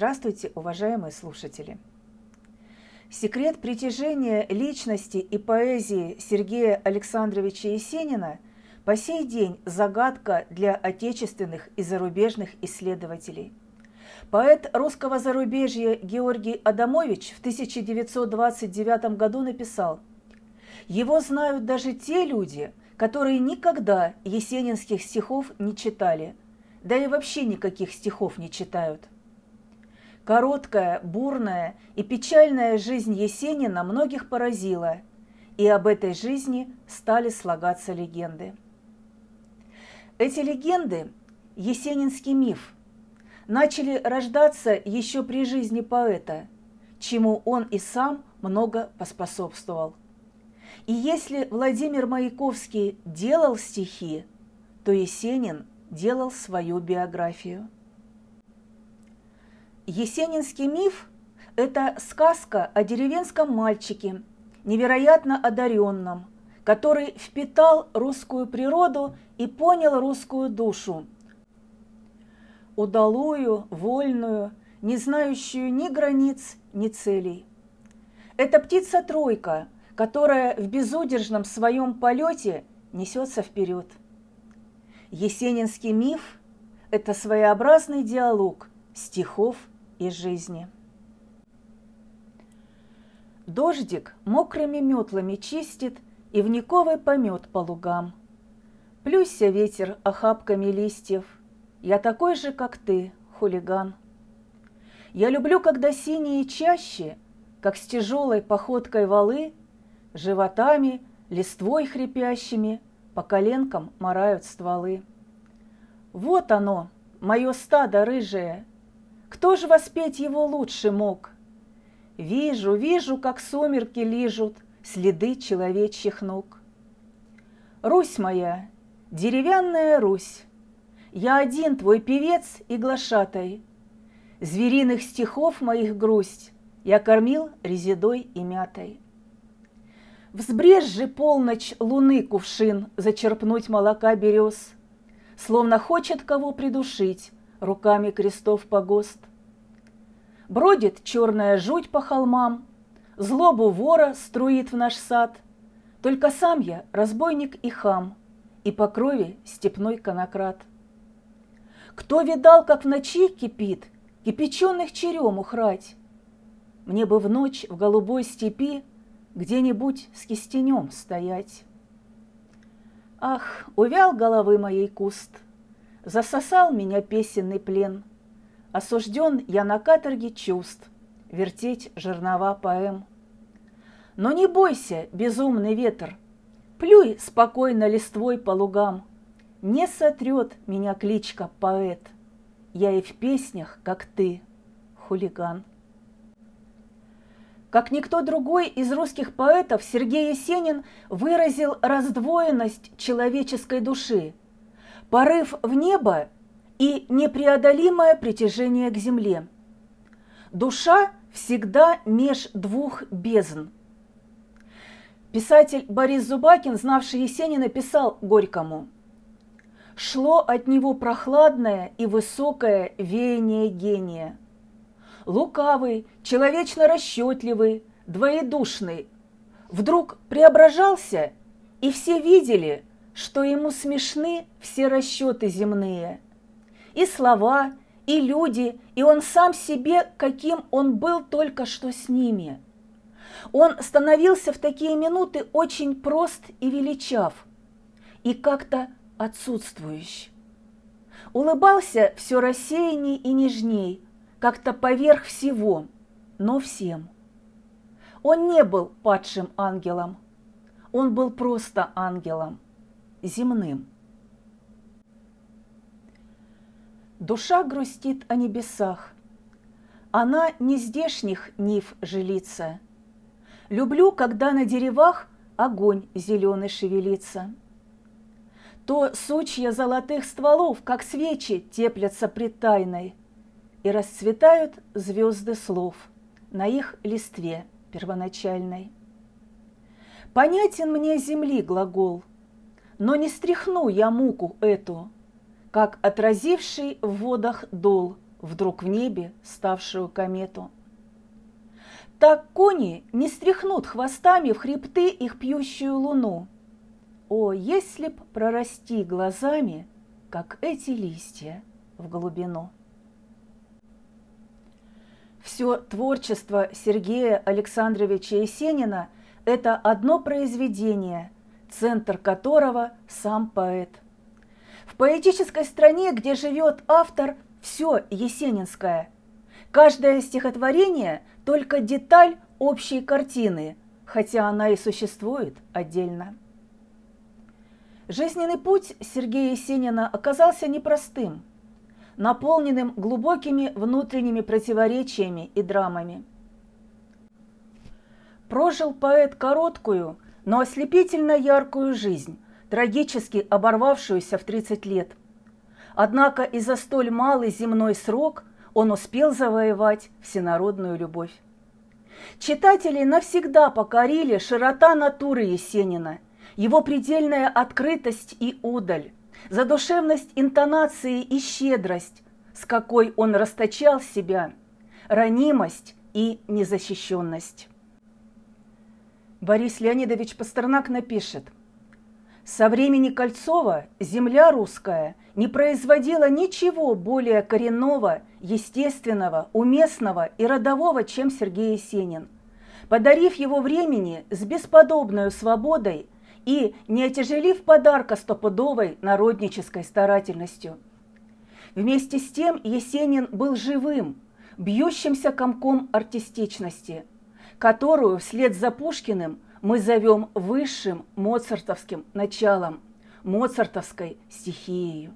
Здравствуйте, уважаемые слушатели! Секрет притяжения личности и поэзии Сергея Александровича Есенина по сей день загадка для отечественных и зарубежных исследователей. Поэт русского зарубежья Георгий Адамович в 1929 году написал «Его знают даже те люди, которые никогда есенинских стихов не читали, да и вообще никаких стихов не читают». Короткая, бурная и печальная жизнь Есенина многих поразила, и об этой жизни стали слагаться легенды. Эти легенды – есенинский миф – начали рождаться еще при жизни поэта, чему он и сам много поспособствовал. И если Владимир Маяковский делал стихи, то Есенин делал свою биографию – Есенинский миф – это сказка о деревенском мальчике, невероятно одаренном, который впитал русскую природу и понял русскую душу. Удалую, вольную, не знающую ни границ, ни целей. Это птица-тройка, которая в безудержном своем полете несется вперед. Есенинский миф – это своеобразный диалог стихов из жизни. Дождик мокрыми метлами чистит И вниковый помет по лугам. Плюся ветер охапками листьев, Я такой же, как ты, хулиган. Я люблю, когда синие чаще, Как с тяжелой походкой валы, Животами, листвой хрипящими По коленкам морают стволы. Вот оно, мое стадо рыжее, кто ж воспеть его лучше мог? Вижу, вижу, как сумерки лижут Следы человечьих ног. Русь моя, деревянная Русь, Я один твой певец и глашатай. Звериных стихов моих грусть Я кормил резидой и мятой. Взбрежь же полночь луны кувшин Зачерпнуть молока берез, Словно хочет кого придушить, руками крестов погост. Бродит черная жуть по холмам, злобу вора струит в наш сад. Только сам я разбойник и хам, и по крови степной конократ. Кто видал, как в ночи кипит, кипяченых черемух рать? Мне бы в ночь в голубой степи где-нибудь с кистенем стоять. Ах, увял головы моей куст — Засосал меня песенный плен. Осужден я на каторге чувств, Вертеть жернова поэм. Но не бойся, безумный ветер, Плюй спокойно листвой по лугам. Не сотрет меня кличка поэт, Я и в песнях, как ты, хулиган. Как никто другой из русских поэтов, Сергей Есенин выразил раздвоенность человеческой души – порыв в небо и непреодолимое притяжение к земле. Душа всегда меж двух бездн. Писатель Борис Зубакин, знавший Есенина, писал Горькому «Шло от него прохладное и высокое веяние гения. Лукавый, человечно расчетливый, двоедушный, вдруг преображался, и все видели – что ему смешны все расчеты земные. И слова, и люди, и он сам себе, каким он был только что с ними. Он становился в такие минуты очень прост и величав, и как-то отсутствующий. Улыбался все рассеянней и нежней, как-то поверх всего, но всем. Он не был падшим ангелом, он был просто ангелом – земным. Душа грустит о небесах, она не здешних нив жилится. Люблю, когда на деревах огонь зеленый шевелится. То сучья золотых стволов, как свечи, теплятся пред тайной, И расцветают звезды слов на их листве первоначальной. Понятен мне земли глагол – но не стряхну я муку эту, как отразивший в водах дол вдруг в небе ставшую комету. Так кони не стряхнут хвостами в хребты их пьющую луну. О, если б прорасти глазами, как эти листья в глубину. Все творчество Сергея Александровича Есенина – это одно произведение, центр которого – сам поэт. Поэтической стране, где живет автор, все есенинское. Каждое стихотворение – только деталь общей картины, хотя она и существует отдельно. Жизненный путь Сергея Есенина оказался непростым – наполненным глубокими внутренними противоречиями и драмами. Прожил поэт короткую, но ослепительно яркую жизнь, трагически оборвавшуюся в 30 лет. Однако и за столь малый земной срок он успел завоевать всенародную любовь. Читатели навсегда покорили широта натуры Есенина, его предельная открытость и удаль, задушевность интонации и щедрость, с какой он расточал себя, ранимость и незащищенность. Борис Леонидович Пастернак напишет «Со времени Кольцова земля русская не производила ничего более коренного, естественного, уместного и родового, чем Сергей Есенин, подарив его времени с бесподобной свободой – и не отяжелив подарка стопудовой народнической старательностью. Вместе с тем Есенин был живым, бьющимся комком артистичности, которую вслед за Пушкиным мы зовем высшим моцартовским началом, моцартовской стихией.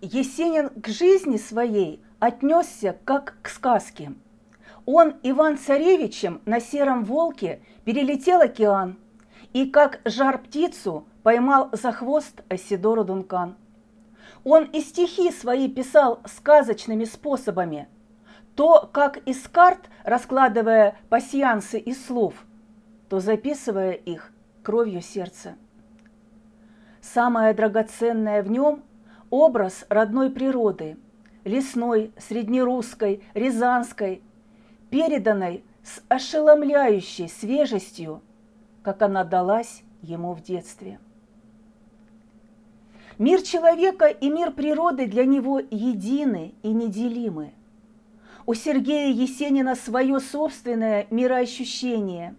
Есенин к жизни своей отнесся как к сказке. Он Иван-царевичем на сером волке перелетел океан – и как жар-птицу поймал за хвост Асидору Дункан. Он и стихи свои писал сказочными способами. То, как из карт, раскладывая пасьянсы из слов, то записывая их кровью сердца. Самое драгоценное в нем – образ родной природы, лесной, среднерусской, рязанской, переданной с ошеломляющей свежестью – как она далась ему в детстве. Мир человека и мир природы для него едины и неделимы. У Сергея Есенина свое собственное мироощущение,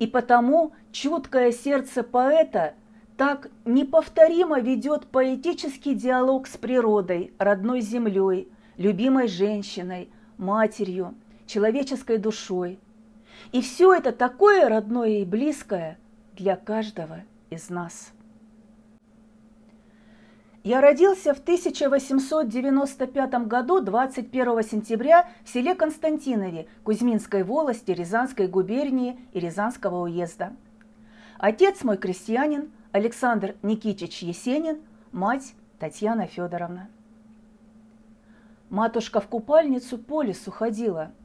и потому чуткое сердце поэта так неповторимо ведет поэтический диалог с природой, родной землей, любимой женщиной, матерью, человеческой душой – и все это такое родное и близкое для каждого из нас. Я родился в 1895 году 21 сентября в селе Константинове Кузьминской волости Рязанской губернии и Рязанского уезда. Отец мой крестьянин Александр Никитич Есенин, мать Татьяна Федоровна. Матушка в купальницу по лесу ходила –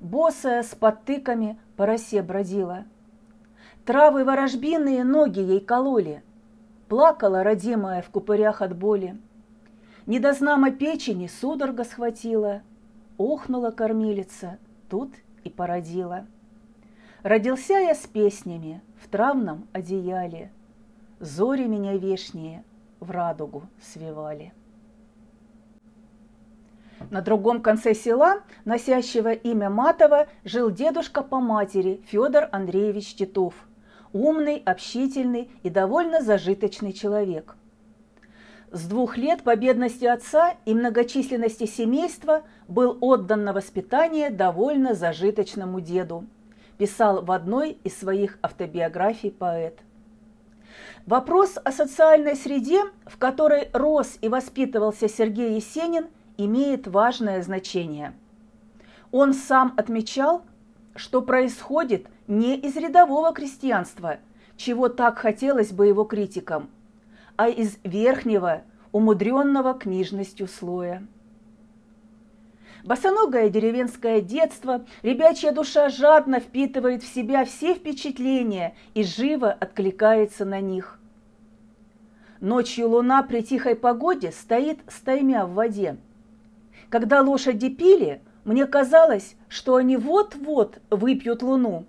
босая с подтыками по росе бродила. Травы ворожбиные ноги ей кололи, плакала родимая в купырях от боли. Недознамо печени судорога схватила, охнула кормилица, тут и породила. Родился я с песнями в травном одеяле, Зори меня вешние в радугу свивали. На другом конце села, носящего имя Матова, жил дедушка по матери Федор Андреевич Титов. Умный, общительный и довольно зажиточный человек. С двух лет по бедности отца и многочисленности семейства был отдан на воспитание довольно зажиточному деду, писал в одной из своих автобиографий поэт. Вопрос о социальной среде, в которой рос и воспитывался Сергей Есенин, имеет важное значение. Он сам отмечал, что происходит не из рядового крестьянства, чего так хотелось бы его критикам, а из верхнего, умудренного книжностью слоя. Босоногое деревенское детство, ребячья душа жадно впитывает в себя все впечатления и живо откликается на них. Ночью луна при тихой погоде стоит стаймя в воде – Когда лошади пили, мне казалось, что они вот-вот выпьют луну,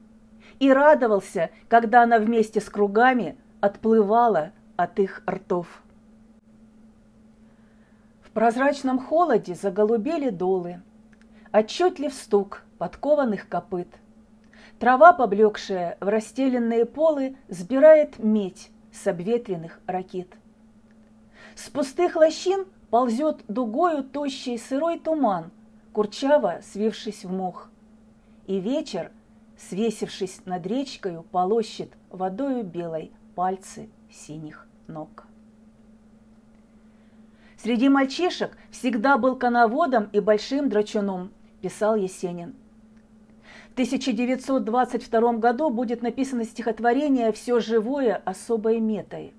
и радовался, когда она вместе с кругами отплывала от их ртов. В прозрачном холоде заголубели долы, отчетлив стук подкованных копыт. Трава, поблекшая в расстеленные полы, сбирает медь с обветренных ракет. С пустых лощин ползет дугою тощий сырой туман, курчаво свившись в мох. И вечер, свесившись над речкою, полощет водою белой пальцы синих ног. Среди мальчишек всегда был коноводом и большим драчуном, писал Есенин. В 1922 году будет написано стихотворение «Все живое особой метой».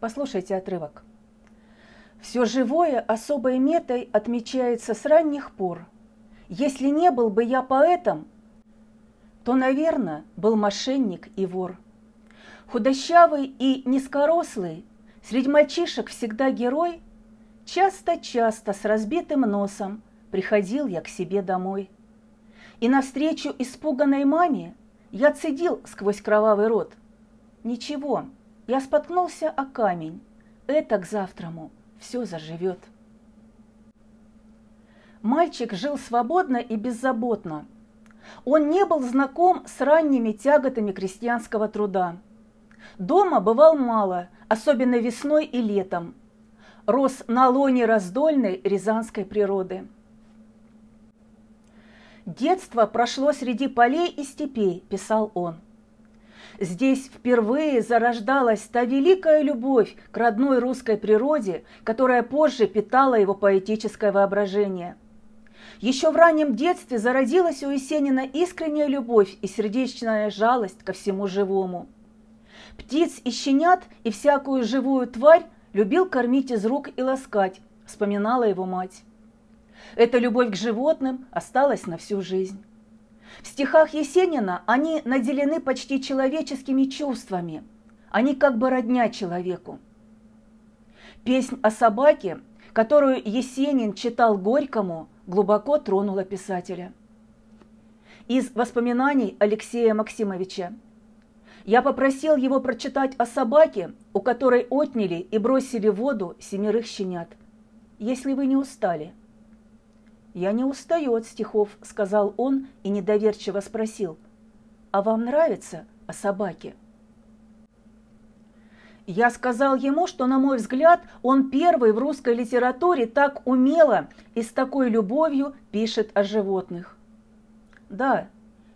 Послушайте отрывок. «Все живое особой метой отмечается с ранних пор. Если не был бы я поэтом, то, наверное, был мошенник и вор. Худощавый и низкорослый, среди мальчишек всегда герой, часто-часто с разбитым носом приходил я к себе домой. И навстречу испуганной маме я цедил сквозь кровавый рот. Ничего, я споткнулся о камень, это к завтраму все заживет. Мальчик жил свободно и беззаботно. Он не был знаком с ранними тяготами крестьянского труда. Дома бывал мало, особенно весной и летом. Рос на лоне раздольной рязанской природы. «Детство прошло среди полей и степей», – писал он – Здесь впервые зарождалась та великая любовь к родной русской природе, которая позже питала его поэтическое воображение. Еще в раннем детстве зародилась у Есенина искренняя любовь и сердечная жалость ко всему живому. Птиц и щенят и всякую живую тварь любил кормить из рук и ласкать, вспоминала его мать. Эта любовь к животным осталась на всю жизнь. В стихах Есенина они наделены почти человеческими чувствами. Они как бы родня человеку. Песнь о собаке, которую Есенин читал Горькому, глубоко тронула писателя. Из воспоминаний Алексея Максимовича. Я попросил его прочитать о собаке, у которой отняли и бросили в воду семерых щенят. Если вы не устали – «Я не устаю от стихов», — сказал он и недоверчиво спросил. «А вам нравится о собаке?» Я сказал ему, что, на мой взгляд, он первый в русской литературе так умело и с такой любовью пишет о животных. «Да,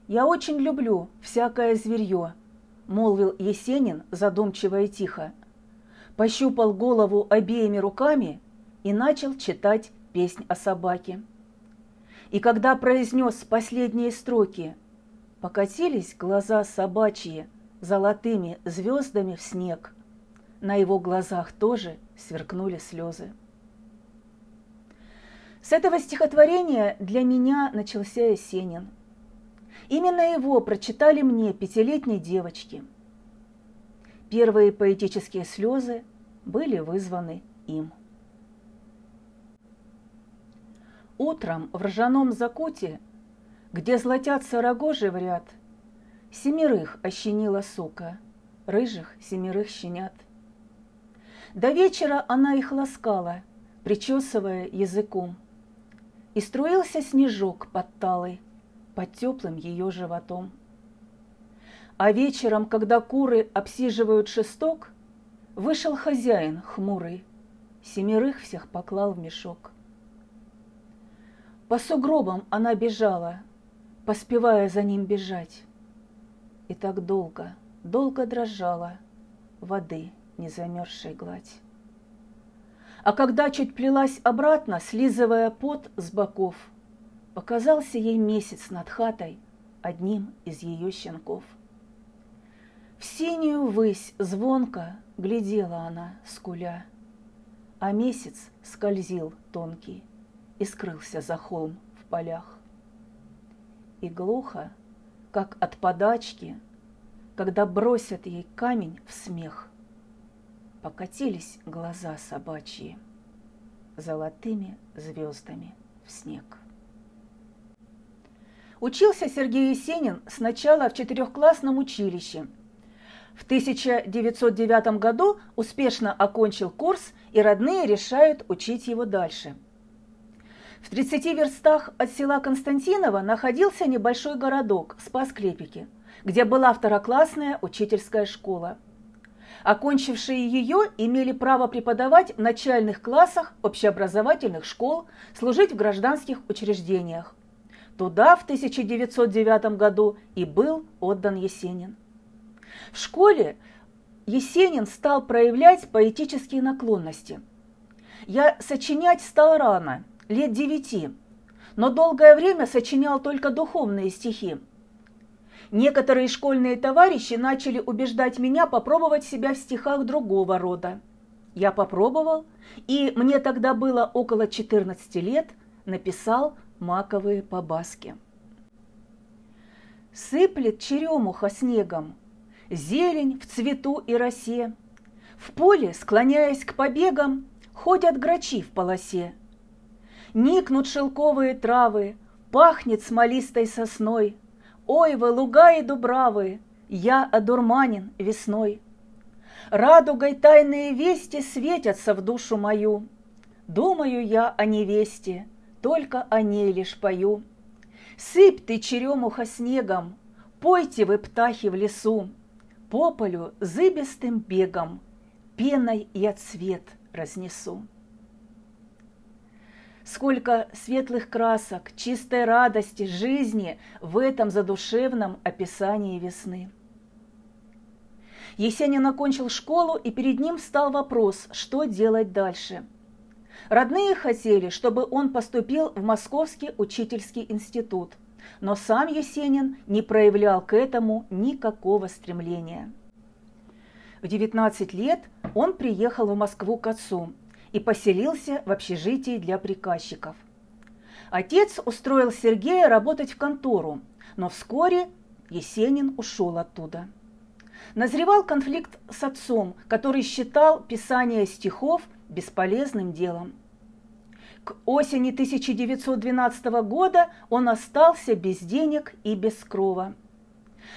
я очень люблю всякое зверье», – молвил Есенин задумчиво и тихо. Пощупал голову обеими руками и начал читать песнь о собаке. И когда произнес последние строки, покатились глаза собачьи золотыми звездами в снег. На его глазах тоже сверкнули слезы. С этого стихотворения для меня начался Есенин. Именно его прочитали мне пятилетней девочки. Первые поэтические слезы были вызваны им. Утром в ржаном закуте, где златятся рогожи в ряд, Семерых ощенила сука, рыжих семерых щенят. До вечера она их ласкала, причесывая языком, И струился снежок под талой, под теплым ее животом. А вечером, когда куры обсиживают шесток, Вышел хозяин хмурый, семерых всех поклал в мешок. По сугробам она бежала, поспевая за ним бежать. И так долго, долго дрожала воды незамерзшей гладь. А когда чуть плелась обратно, слизывая пот с боков, Показался ей месяц над хатой одним из ее щенков. В синюю высь звонко глядела она, скуля, А месяц скользил тонкий и скрылся за холм в полях. И глухо, как от подачки, когда бросят ей камень в смех, покатились глаза собачьи. золотыми звездами в снег. Учился Сергей Есенин сначала в четырехклассном училище. В 1909 году успешно окончил курс, и родные решают учить его дальше. В 30 верстах от села Константинова находился небольшой городок Спас-Клепики, где была второклассная учительская школа. Окончившие ее имели право преподавать в начальных классах общеобразовательных школ, служить в гражданских учреждениях. Туда в 1909 году и был отдан Есенин. В школе Есенин стал проявлять поэтические наклонности. Я сочинять стал рано, лет девяти, но долгое время сочинял только духовные стихи. Некоторые школьные товарищи начали убеждать меня попробовать себя в стихах другого рода. Я попробовал, и мне тогда было около 14 лет, написал маковые побаски. Сыплет черемуха снегом, зелень в цвету и росе. В поле, склоняясь к побегам, ходят грачи в полосе. Никнут шелковые травы, пахнет смолистой сосной. Ой, вы луга и дубравы, я одурманен весной. Радугой тайные вести светятся в душу мою. Думаю я о невесте, только о ней лишь пою. Сыпь ты черемуха снегом, пойте вы птахи в лесу, По полю зыбистым бегом пеной я цвет разнесу. Сколько светлых красок, чистой радости, жизни в этом задушевном описании весны. Есенин окончил школу, и перед ним встал вопрос, что делать дальше – Родные хотели, чтобы он поступил в Московский учительский институт, но сам Есенин не проявлял к этому никакого стремления. В 19 лет он приехал в Москву к отцу и поселился в общежитии для приказчиков. Отец устроил Сергея работать в контору, но вскоре Есенин ушел оттуда. Назревал конфликт с отцом, который считал писание стихов бесполезным делом. К осени 1912 года он остался без денег и без крова.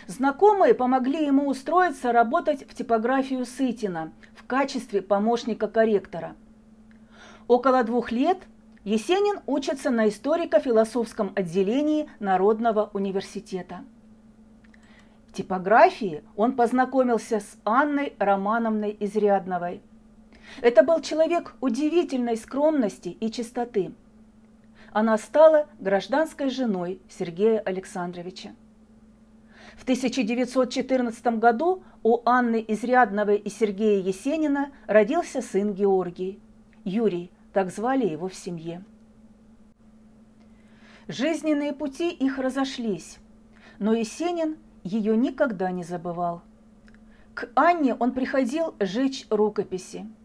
Знакомые помогли ему устроиться работать в типографию Сытина в качестве помощника корректора. Около двух лет Есенин учится на историко-философском отделении Народного университета. В типографии он познакомился с Анной Романовной Изрядновой – это был человек удивительной скромности и чистоты. Она стала гражданской женой Сергея Александровича. В 1914 году у Анны Изрядновой и Сергея Есенина родился сын Георгий. Юрий, так звали его в семье. Жизненные пути их разошлись, но Есенин ее никогда не забывал. К Анне он приходил жечь рукописи –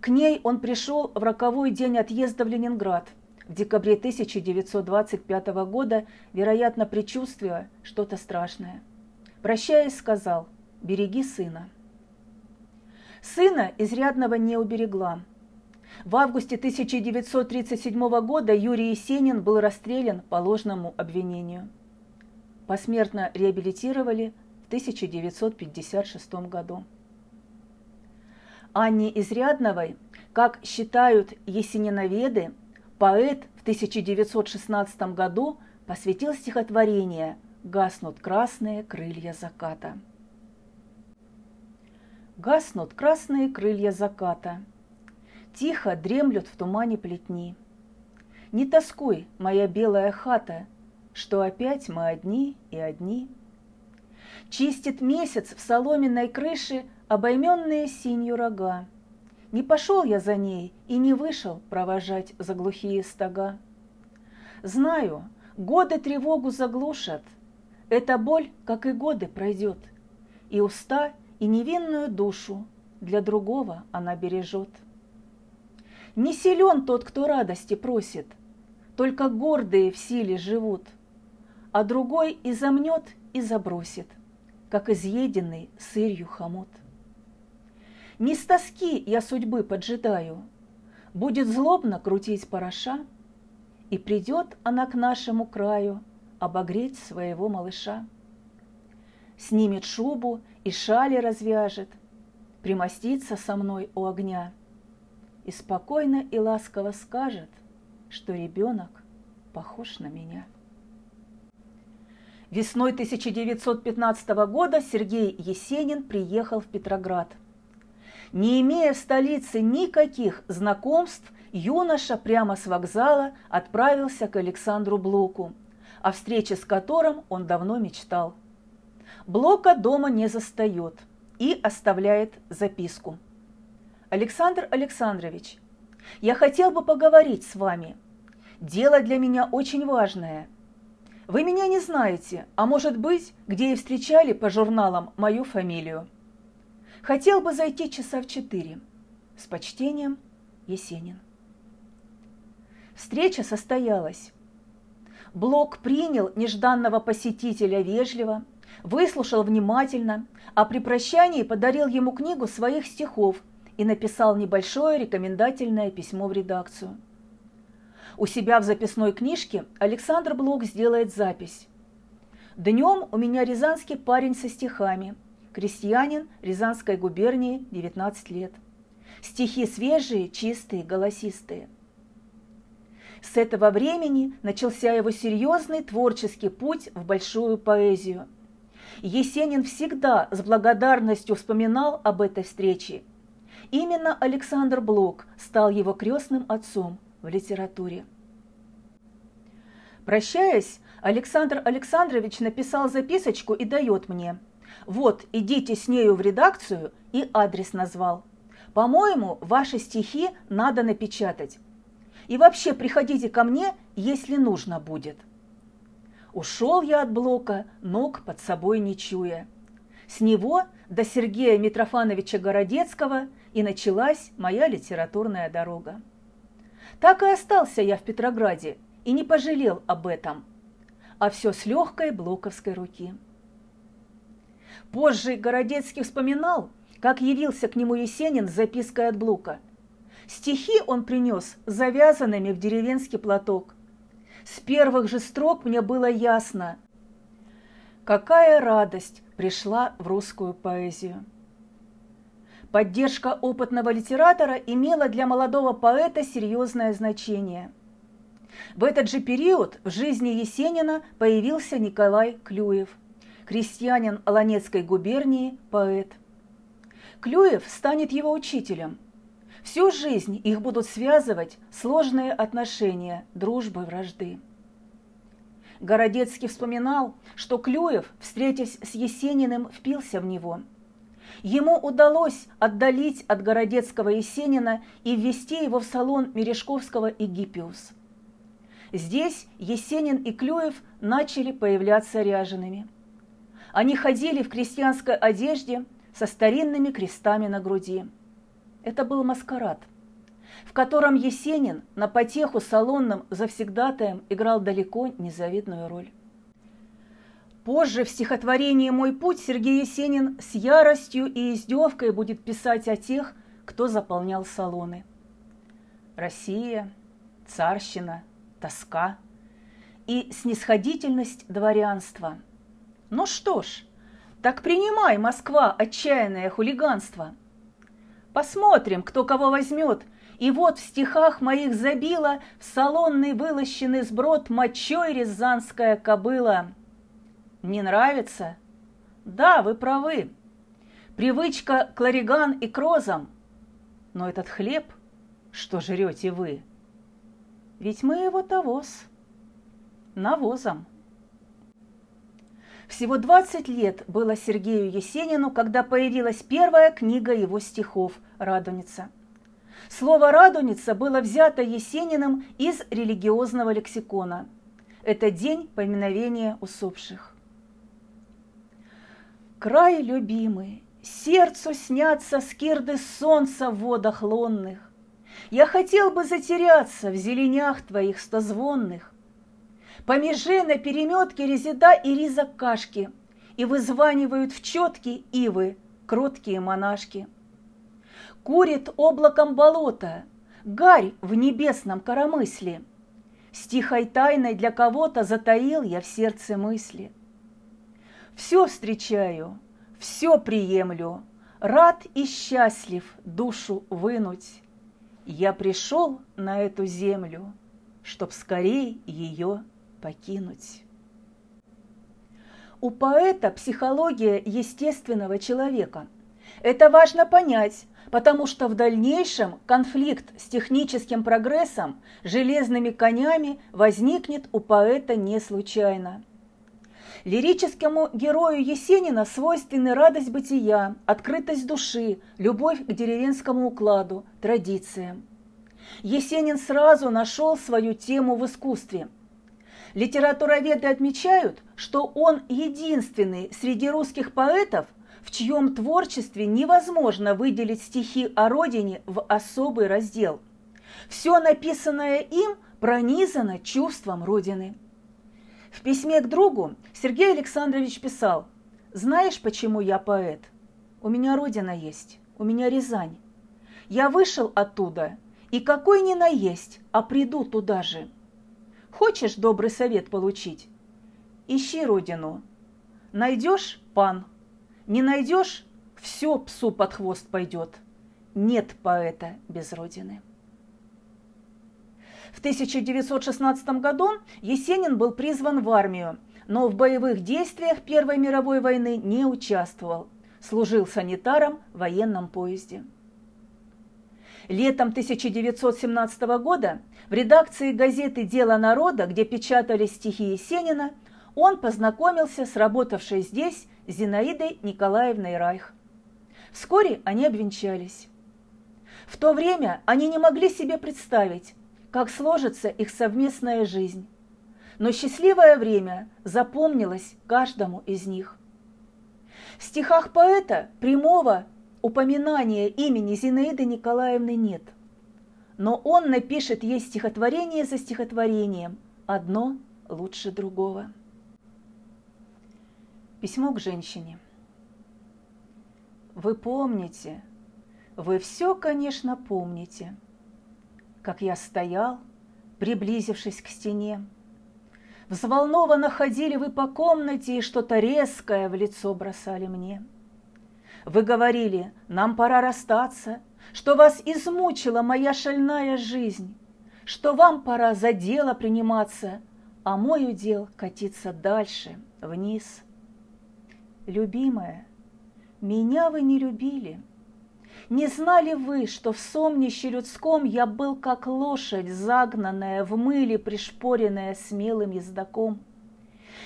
к ней он пришел в роковой день отъезда в Ленинград, в декабре 1925 года, вероятно, предчувствуя что-то страшное. Прощаясь, сказал «Береги сына». Сына изрядного не уберегла. В августе 1937 года Юрий Есенин был расстрелян по ложному обвинению. Посмертно реабилитировали в 1956 году. Анне Изрядновой, как считают есениноведы, поэт в 1916 году посвятил стихотворение «Гаснут красные крылья заката». Гаснут красные крылья заката, Тихо дремлют в тумане плетни. Не тоскуй, моя белая хата, Что опять мы одни и одни. Чистит месяц в соломенной крыше обойменные синью рога. Не пошел я за ней и не вышел провожать за глухие стога. Знаю, годы тревогу заглушат, эта боль, как и годы, пройдет, и уста, и невинную душу для другого она бережет. Не силен тот, кто радости просит, только гордые в силе живут, а другой и замнет, и забросит, как изъеденный сырью хомут. Не с тоски я судьбы поджидаю, Будет злобно крутить пороша, И придет она к нашему краю Обогреть своего малыша. Снимет шубу и шали развяжет, Примостится со мной у огня И спокойно и ласково скажет, Что ребенок похож на меня. Весной 1915 года Сергей Есенин приехал в Петроград. Не имея в столице никаких знакомств, юноша прямо с вокзала отправился к Александру Блоку, о встрече с которым он давно мечтал. Блока дома не застает и оставляет записку. «Александр Александрович, я хотел бы поговорить с вами. Дело для меня очень важное – вы меня не знаете, а может быть, где и встречали по журналам мою фамилию. Хотел бы зайти часа в четыре. С почтением, Есенин. Встреча состоялась. Блок принял нежданного посетителя вежливо, выслушал внимательно, а при прощании подарил ему книгу своих стихов и написал небольшое рекомендательное письмо в редакцию. У себя в записной книжке Александр Блок сделает запись. Днем у меня рязанский парень со стихами. Крестьянин Рязанской губернии, 19 лет. Стихи свежие, чистые, голосистые. С этого времени начался его серьезный творческий путь в большую поэзию. Есенин всегда с благодарностью вспоминал об этой встрече. Именно Александр Блок стал его крестным отцом – в литературе. Прощаясь, Александр Александрович написал записочку и дает мне. Вот, идите с нею в редакцию и адрес назвал. По-моему, ваши стихи надо напечатать. И вообще приходите ко мне, если нужно будет. Ушел я от блока, ног под собой не чуя. С него до Сергея Митрофановича Городецкого и началась моя литературная дорога. Так и остался я в Петрограде и не пожалел об этом, а все с легкой блоковской руки. Позже Городецкий вспоминал, как явился к нему Есенин с запиской от Блока. Стихи он принес завязанными в деревенский платок. С первых же строк мне было ясно, какая радость пришла в русскую поэзию. Поддержка опытного литератора имела для молодого поэта серьезное значение. В этот же период в жизни Есенина появился Николай Клюев, крестьянин Аланецкой губернии, поэт. Клюев станет его учителем. Всю жизнь их будут связывать сложные отношения, дружбы, вражды. Городецкий вспоминал, что Клюев, встретясь с Есениным, впился в него – Ему удалось отдалить от Городецкого Есенина и ввести его в салон Мережковского и Гиппиус. Здесь Есенин и Клюев начали появляться ряжеными. Они ходили в крестьянской одежде со старинными крестами на груди. Это был маскарад, в котором Есенин на потеху салонным завсегдатаем играл далеко незавидную роль. Позже в стихотворении «Мой путь» Сергей Есенин с яростью и издевкой будет писать о тех, кто заполнял салоны. Россия, царщина, тоска и снисходительность дворянства. Ну что ж, так принимай, Москва, отчаянное хулиганство. Посмотрим, кто кого возьмет, и вот в стихах моих забила в салонный вылощенный сброд мочой рязанская кобыла – не нравится? Да, вы правы. Привычка к лариган и крозам. Но этот хлеб, что жрете вы, ведь мы его тавоз, навозом. Всего 20 лет было Сергею Есенину, когда появилась первая книга его стихов «Радуница». Слово «радуница» было взято Есениным из религиозного лексикона. Это день поминовения усопших. Край любимый, сердцу снятся скирды солнца в водах лунных. Я хотел бы затеряться в зеленях твоих стозвонных. По меже на переметке резида и риза кашки, И вызванивают в четки ивы кроткие монашки. Курит облаком болота, гарь в небесном коромысле. С тихой тайной для кого-то затаил я в сердце мысли. Все встречаю, все приемлю, рад и счастлив душу вынуть. Я пришел на эту землю, чтоб скорей ее покинуть. У поэта психология естественного человека. Это важно понять, потому что в дальнейшем конфликт с техническим прогрессом, железными конями возникнет у поэта не случайно. Лирическому герою Есенина свойственны радость бытия, открытость души, любовь к деревенскому укладу, традициям. Есенин сразу нашел свою тему в искусстве. Литературоведы отмечают, что он единственный среди русских поэтов, в чьем творчестве невозможно выделить стихи о родине в особый раздел. Все написанное им пронизано чувством родины. В письме к другу Сергей Александрович писал «Знаешь, почему я поэт? У меня родина есть, у меня Рязань. Я вышел оттуда, и какой ни наесть, а приду туда же. Хочешь добрый совет получить? Ищи родину. Найдешь – пан – не найдешь – все псу под хвост пойдет. Нет поэта без родины. В 1916 году Есенин был призван в армию, но в боевых действиях Первой мировой войны не участвовал. Служил санитаром в военном поезде. Летом 1917 года в редакции газеты «Дело народа», где печатались стихи Есенина, он познакомился с работавшей здесь Зинаидой Николаевной Райх. Вскоре они обвенчались. В то время они не могли себе представить, как сложится их совместная жизнь. Но счастливое время запомнилось каждому из них. В стихах поэта прямого упоминания имени Зинаиды Николаевны нет. Но он напишет ей стихотворение за стихотворением, одно лучше другого. Письмо к женщине. Вы помните, вы все, конечно, помните, как я стоял, приблизившись к стене. Взволнованно ходили вы по комнате и что-то резкое в лицо бросали мне. Вы говорили, нам пора расстаться, что вас измучила моя шальная жизнь, что вам пора за дело приниматься, а мой удел катиться дальше, вниз – Любимая, меня вы не любили. Не знали вы, что в сомнище людском я был как лошадь, загнанная в мыле, пришпоренная смелым ездаком?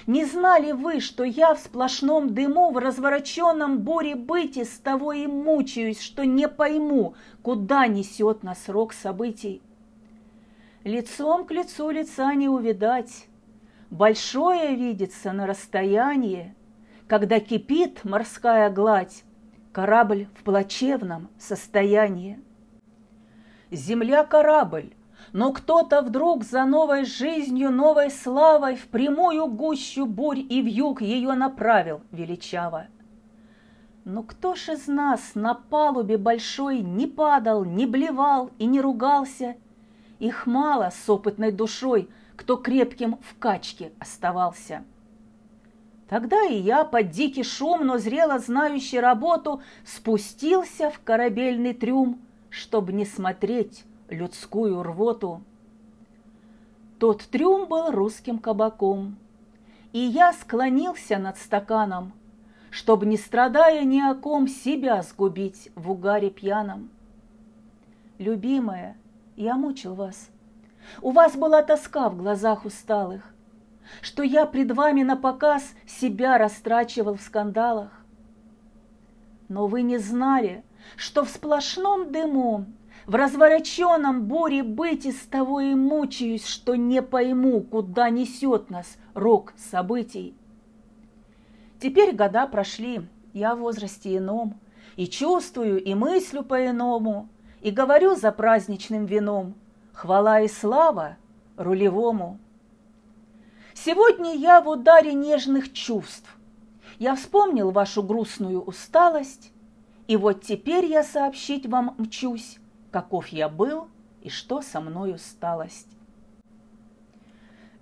Не знали вы, что я в сплошном дыму, в развороченном буре быти с того и мучаюсь, что не пойму, куда несет нас рок событий? Лицом к лицу лица не увидать, большое видится на расстоянии, когда кипит морская гладь, корабль в плачевном состоянии. Земля – корабль, но кто-то вдруг за новой жизнью, новой славой в прямую гущу бурь и вьюг ее направил величаво. Но кто ж из нас на палубе большой не падал, не блевал и не ругался? Их мало с опытной душой, кто крепким в качке оставался. Тогда и я под дикий шум, но зрело знающий работу, спустился в корабельный трюм, чтобы не смотреть людскую рвоту. Тот трюм был русским кабаком, и я склонился над стаканом, чтобы, не страдая ни о ком, себя сгубить в угаре пьяном. Любимая, я мучил вас. У вас была тоска в глазах усталых что я пред вами на показ себя растрачивал в скандалах. Но вы не знали, что в сплошном дыму, в развороченном буре быть из того и мучаюсь, что не пойму, куда несет нас рок событий. Теперь года прошли, я в возрасте ином, и чувствую, и мыслю по-иному, и говорю за праздничным вином, хвала и слава рулевому. Сегодня я в ударе нежных чувств. Я вспомнил вашу грустную усталость, и вот теперь я сообщить вам мчусь, каков я был и что со мною сталость.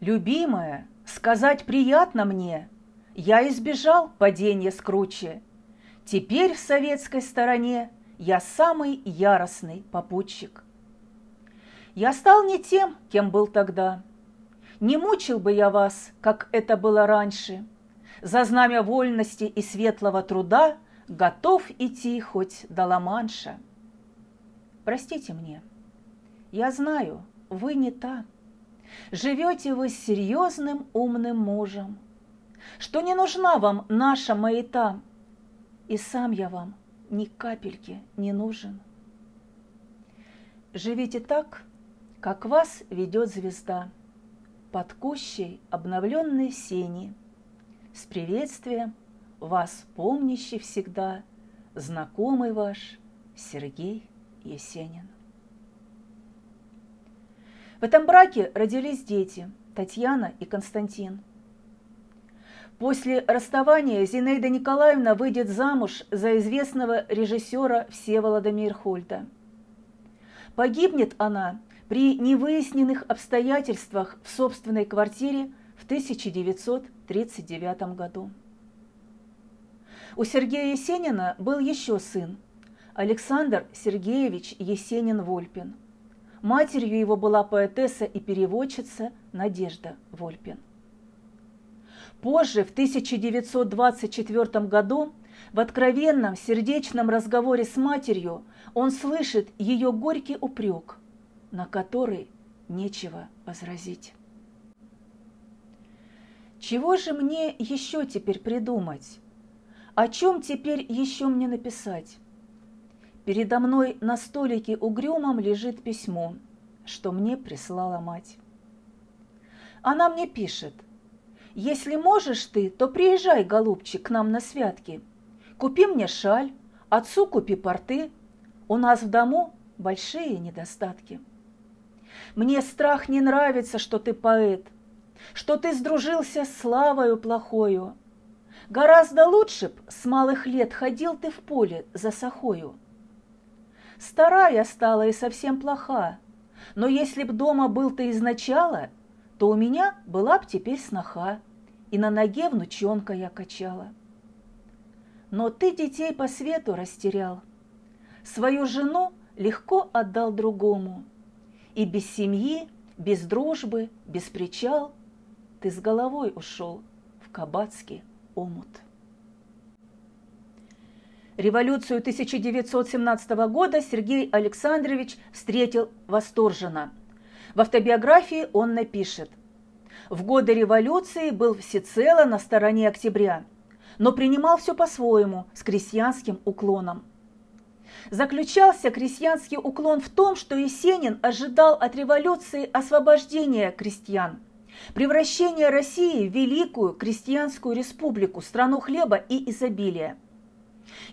Любимая, сказать приятно мне, я избежал падения с круче. Теперь в советской стороне я самый яростный попутчик. Я стал не тем, кем был тогда. Не мучил бы я вас, как это было раньше. За знамя вольности и светлого труда готов идти хоть до Ла-Манша. Простите мне, я знаю, вы не та. Живете вы с серьезным умным мужем, что не нужна вам наша маята, и сам я вам ни капельки не нужен. Живите так, как вас ведет звезда, под кущей обновленной сени, с приветствием вас помнящий всегда знакомый ваш Сергей Есенин. В этом браке родились дети Татьяна и Константин. После расставания Зинаида Николаевна выйдет замуж за известного режиссера Всеволода Мирхольда. Погибнет она при невыясненных обстоятельствах в собственной квартире в 1939 году. У Сергея Есенина был еще сын – Александр Сергеевич Есенин-Вольпин – Матерью его была поэтесса и переводчица Надежда Вольпин. Позже, в 1924 году, в откровенном сердечном разговоре с матерью он слышит ее горький упрек, на который нечего возразить. Чего же мне еще теперь придумать? О чем теперь еще мне написать? Передо мной на столике угрюмом лежит письмо, что мне прислала мать. Она мне пишет, «Если можешь ты, то приезжай, голубчик, к нам на святки. Купи мне шаль, отцу купи порты. У нас в дому большие недостатки. Мне страх не нравится, что ты поэт, что ты сдружился с славою плохою. Гораздо лучше б с малых лет ходил ты в поле за сахою. Старая стала и совсем плоха. Но если б дома был ты изначала, то у меня была б теперь сноха, и на ноге внучонка я качала. Но ты детей по свету растерял, свою жену легко отдал другому, и без семьи, без дружбы, без причал ты с головой ушел в кабацкий омут. Революцию 1917 года Сергей Александрович встретил восторженно. В автобиографии он напишет «В годы революции был всецело на стороне октября, но принимал все по-своему, с крестьянским уклоном. Заключался крестьянский уклон в том, что Есенин ожидал от революции освобождения крестьян, превращения России в великую крестьянскую республику, страну хлеба и изобилия –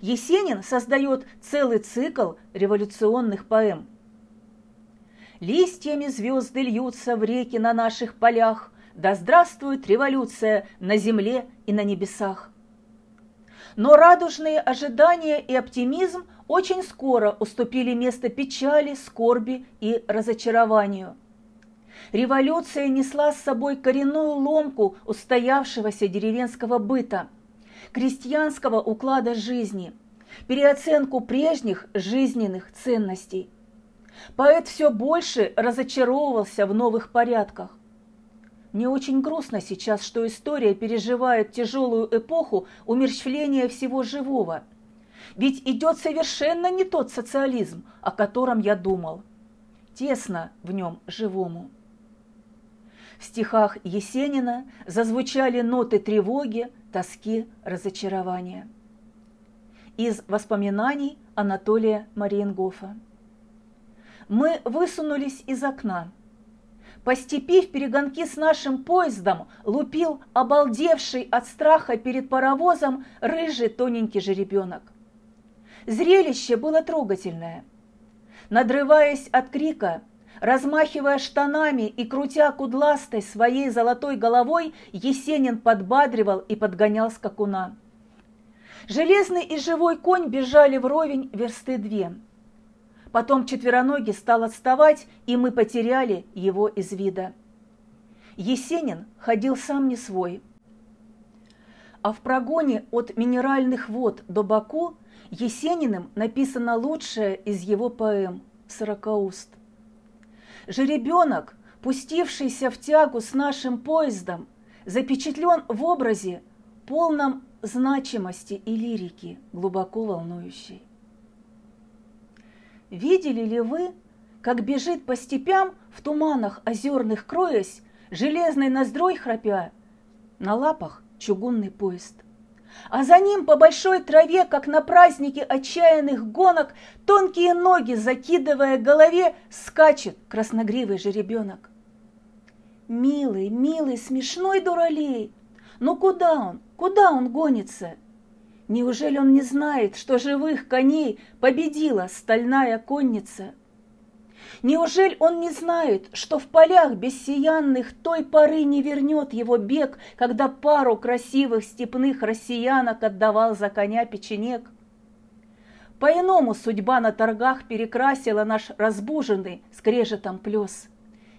Есенин создает целый цикл революционных поэм. Листьями звезды льются в реки на наших полях, да здравствует революция на земле и на небесах. Но радужные ожидания и оптимизм очень скоро уступили место печали, скорби и разочарованию. Революция несла с собой коренную ломку устоявшегося деревенского быта – крестьянского уклада жизни, переоценку прежних жизненных ценностей. Поэт все больше разочаровывался в новых порядках. Мне очень грустно сейчас, что история переживает тяжелую эпоху умерщвления всего живого. Ведь идет совершенно не тот социализм, о котором я думал. Тесно в нем живому. В стихах Есенина зазвучали ноты тревоги, тоски, разочарования. Из воспоминаний Анатолия Мариенгофа. Мы высунулись из окна. По степи в перегонки с нашим поездом лупил обалдевший от страха перед паровозом рыжий тоненький жеребенок. Зрелище было трогательное. Надрываясь от крика, Размахивая штанами и крутя кудластой своей золотой головой, Есенин подбадривал и подгонял скакуна. Железный и живой конь бежали вровень версты две. Потом четвероногий стал отставать, и мы потеряли его из вида. Есенин ходил сам не свой. А в прогоне от минеральных вод до Баку Есениным написано лучшее из его поэм «Сорокауст». Жеребенок, пустившийся в тягу с нашим поездом, запечатлен в образе, полном значимости и лирики, глубоко волнующей. Видели ли вы, как бежит по степям в туманах озерных кроясь, железной ноздрой храпя, на лапах чугунный поезд? А за ним по большой траве, как на празднике отчаянных гонок, тонкие ноги, закидывая голове, скачет красногривый жеребенок. Милый, милый, смешной дуралей, ну куда он, куда он гонится? Неужели он не знает, что живых коней победила стальная конница? Неужели он не знает, что в полях бессиянных той поры не вернет его бег, когда пару красивых степных россиянок отдавал за коня печенек? По-иному судьба на торгах перекрасила наш разбуженный скрежетом плес.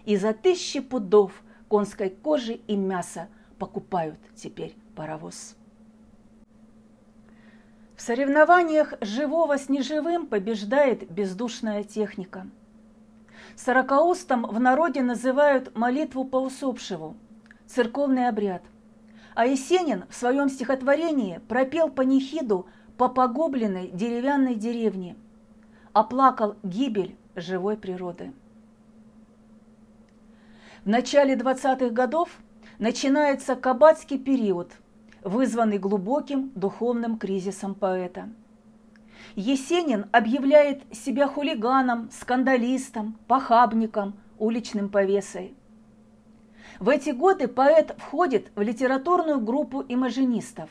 И за тысячи пудов конской кожи и мяса покупают теперь паровоз. В соревнованиях живого с неживым побеждает бездушная техника. Сорокаустом в народе называют молитву по усопшему, церковный обряд. А Есенин в своем стихотворении пропел панихиду по погубленной деревянной деревне, оплакал гибель живой природы. В начале 20-х годов начинается кабацкий период – вызванный глубоким духовным кризисом поэта. Есенин объявляет себя хулиганом, скандалистом, похабником, уличным повесой. В эти годы поэт входит в литературную группу имажинистов.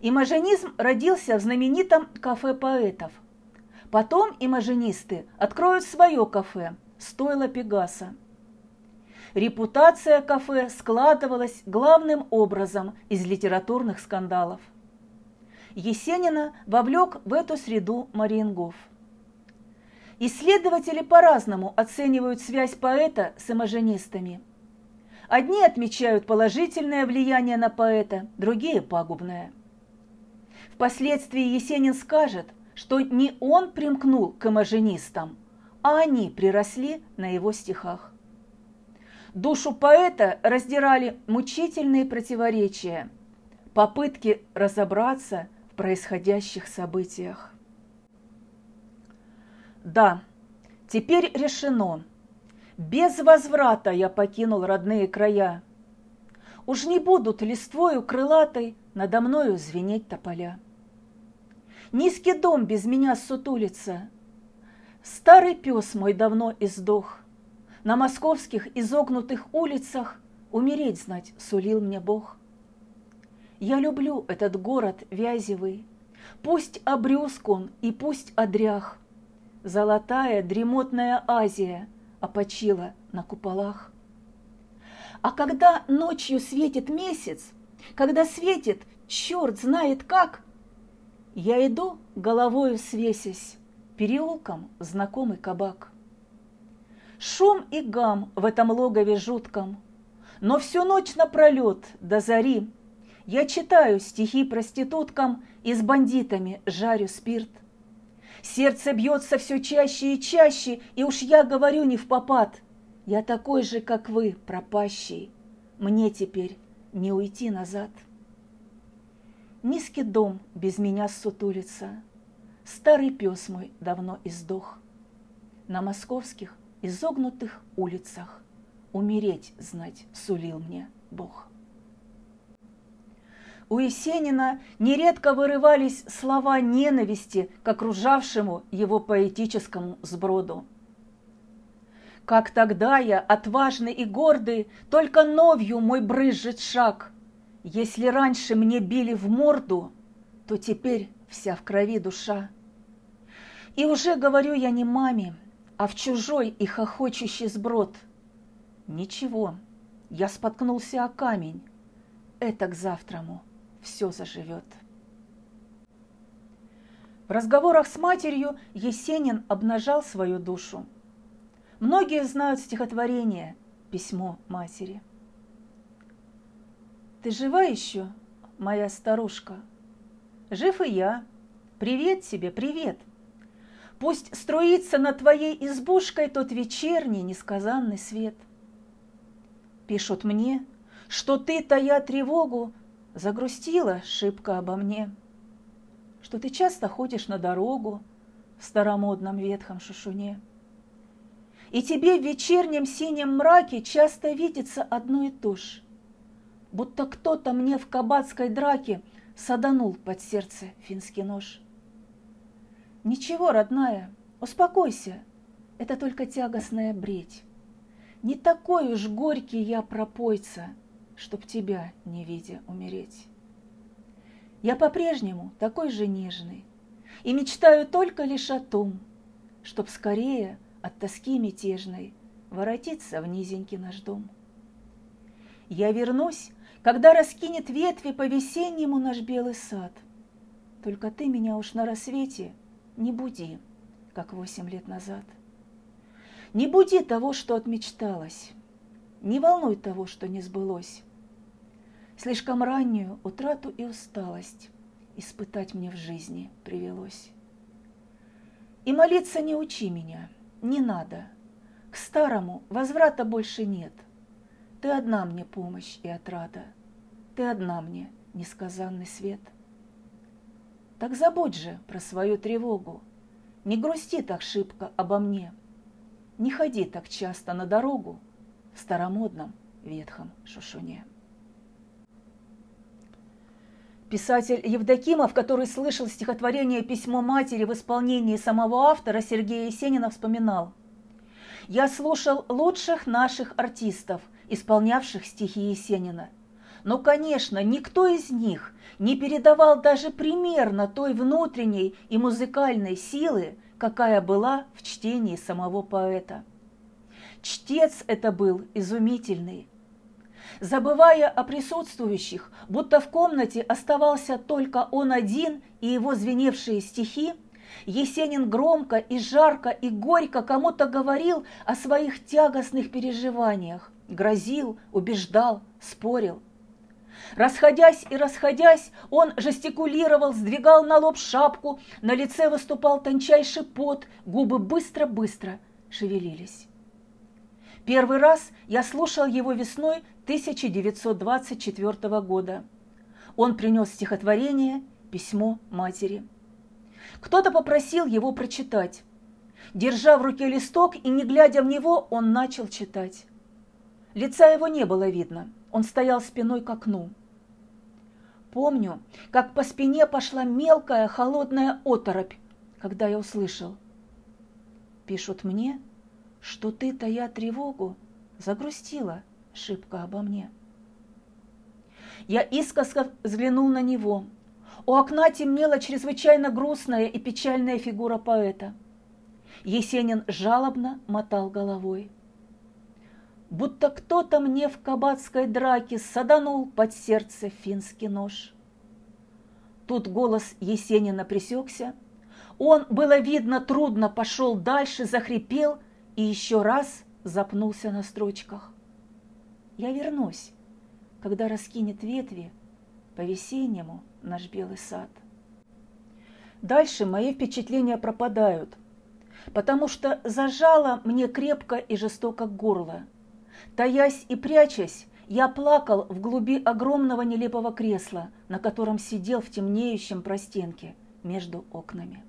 Имажинизм родился в знаменитом кафе поэтов. Потом имажинисты откроют свое кафе «Стойло Пегаса». Репутация кафе складывалась главным образом из литературных скандалов. Есенина вовлек в эту среду Мариенгоф. Исследователи по-разному оценивают связь поэта с имажинистами. Одни отмечают положительное влияние на поэта, другие – пагубное. Впоследствии Есенин скажет, что не он примкнул к имажинистам, а они приросли на его стихах. Душу поэта раздирали мучительные противоречия, попытки разобраться происходящих событиях. Да, теперь решено. Без возврата я покинул родные края. Уж не будут листвою крылатой надо мною звенеть тополя. Низкий дом без меня сутулится. Старый пес мой давно издох на московских изогнутых улицах умереть знать сулил мне Бог. Я люблю этот город вязевый, пусть обрюзг он и пусть одрях. Золотая дремотная Азия опочила на куполах. А когда ночью светит месяц, когда светит черт знает как, я иду головою свесясь, переулком знакомый кабак. Шум и гам в этом логове жутком. Но всю ночь напролет до зари Я читаю стихи проституткам И с бандитами жарю спирт. Сердце бьется все чаще и чаще, И уж я говорю не в попад. Я такой же, как вы, пропащий. Мне теперь не уйти назад. Низкий дом без меня сутулится, Старый пес мой давно издох. На московских изогнутых улицах. Умереть, знать, сулил мне Бог. У Есенина нередко вырывались слова ненависти к окружавшему его поэтическому сброду. Как тогда я, отважный и гордый, только новью мой брызжет шаг. Если раньше мне били в морду, то теперь вся в крови душа. И уже говорю я не маме, а в чужой и хохочущий сброд. Ничего, я споткнулся о камень, это к завтраму все заживет. В разговорах с матерью Есенин обнажал свою душу. Многие знают стихотворение «Письмо матери». Ты жива еще, моя старушка? Жив и я. Привет тебе, привет. Пусть струится над твоей избушкой тот вечерний несказанный свет. Пишут мне, что ты, тая тревогу, загрустила шибко обо мне, что ты часто ходишь на дорогу в старомодном ветхом шушуне. И тебе в вечернем синем мраке часто видится одно и то же, будто кто-то мне в кабацкой драке саданул под сердце финский нож. Ничего, родная, успокойся, это только тягостная бредь. Не такой уж горький я пропойца, чтоб тебя, не видя, умереть. Я по-прежнему такой же нежный и мечтаю только лишь о том, чтоб скорее от тоски мятежной воротиться в низенький наш дом. Я вернусь когда раскинет ветви по-весеннему наш белый сад. Только ты меня уж на рассвете не буди, как восемь лет назад. Не буди того, что отмечталось, не волнуй того, что не сбылось. Слишком раннюю утрату и усталость испытать мне в жизни привелось. И молиться не учи меня, не надо. К старому возврата больше нет. Ты одна мне помощь и отрада, Ты одна мне несказанный свет. Так забудь же про свою тревогу, Не грусти так шибко обо мне, Не ходи так часто на дорогу В старомодном ветхом шушуне. Писатель Евдокимов, который слышал стихотворение «Письмо матери» в исполнении самого автора Сергея Есенина, вспоминал «Я слушал лучших наших артистов – исполнявших стихи Есенина. Но, конечно, никто из них не передавал даже примерно той внутренней и музыкальной силы, какая была в чтении самого поэта. Чтец это был изумительный. Забывая о присутствующих, будто в комнате оставался только он один и его звеневшие стихи, Есенин громко и жарко и горько кому-то говорил о своих тягостных переживаниях, грозил, убеждал, спорил. Расходясь и расходясь, он жестикулировал, сдвигал на лоб шапку, на лице выступал тончайший пот, губы быстро-быстро шевелились. Первый раз я слушал его весной 1924 года. Он принес стихотворение «Письмо матери». Кто-то попросил его прочитать. Держа в руке листок и не глядя в него, он начал читать. Лица его не было видно, он стоял спиной к окну. Помню, как по спине пошла мелкая холодная оторопь, когда я услышал. Пишут мне, что ты, тая тревогу, загрустила шибко обо мне. Я искоса взглянул на него. У окна темнела чрезвычайно грустная и печальная фигура поэта. Есенин жалобно мотал головой будто кто-то мне в кабацкой драке саданул под сердце финский нож. Тут голос Есенина пресекся. Он, было видно, трудно пошел дальше, захрипел и еще раз запнулся на строчках. Я вернусь, когда раскинет ветви по-весеннему наш белый сад. Дальше мои впечатления пропадают, потому что зажало мне крепко и жестоко горло – Таясь и прячась, я плакал в глуби огромного нелепого кресла, на котором сидел в темнеющем простенке между окнами.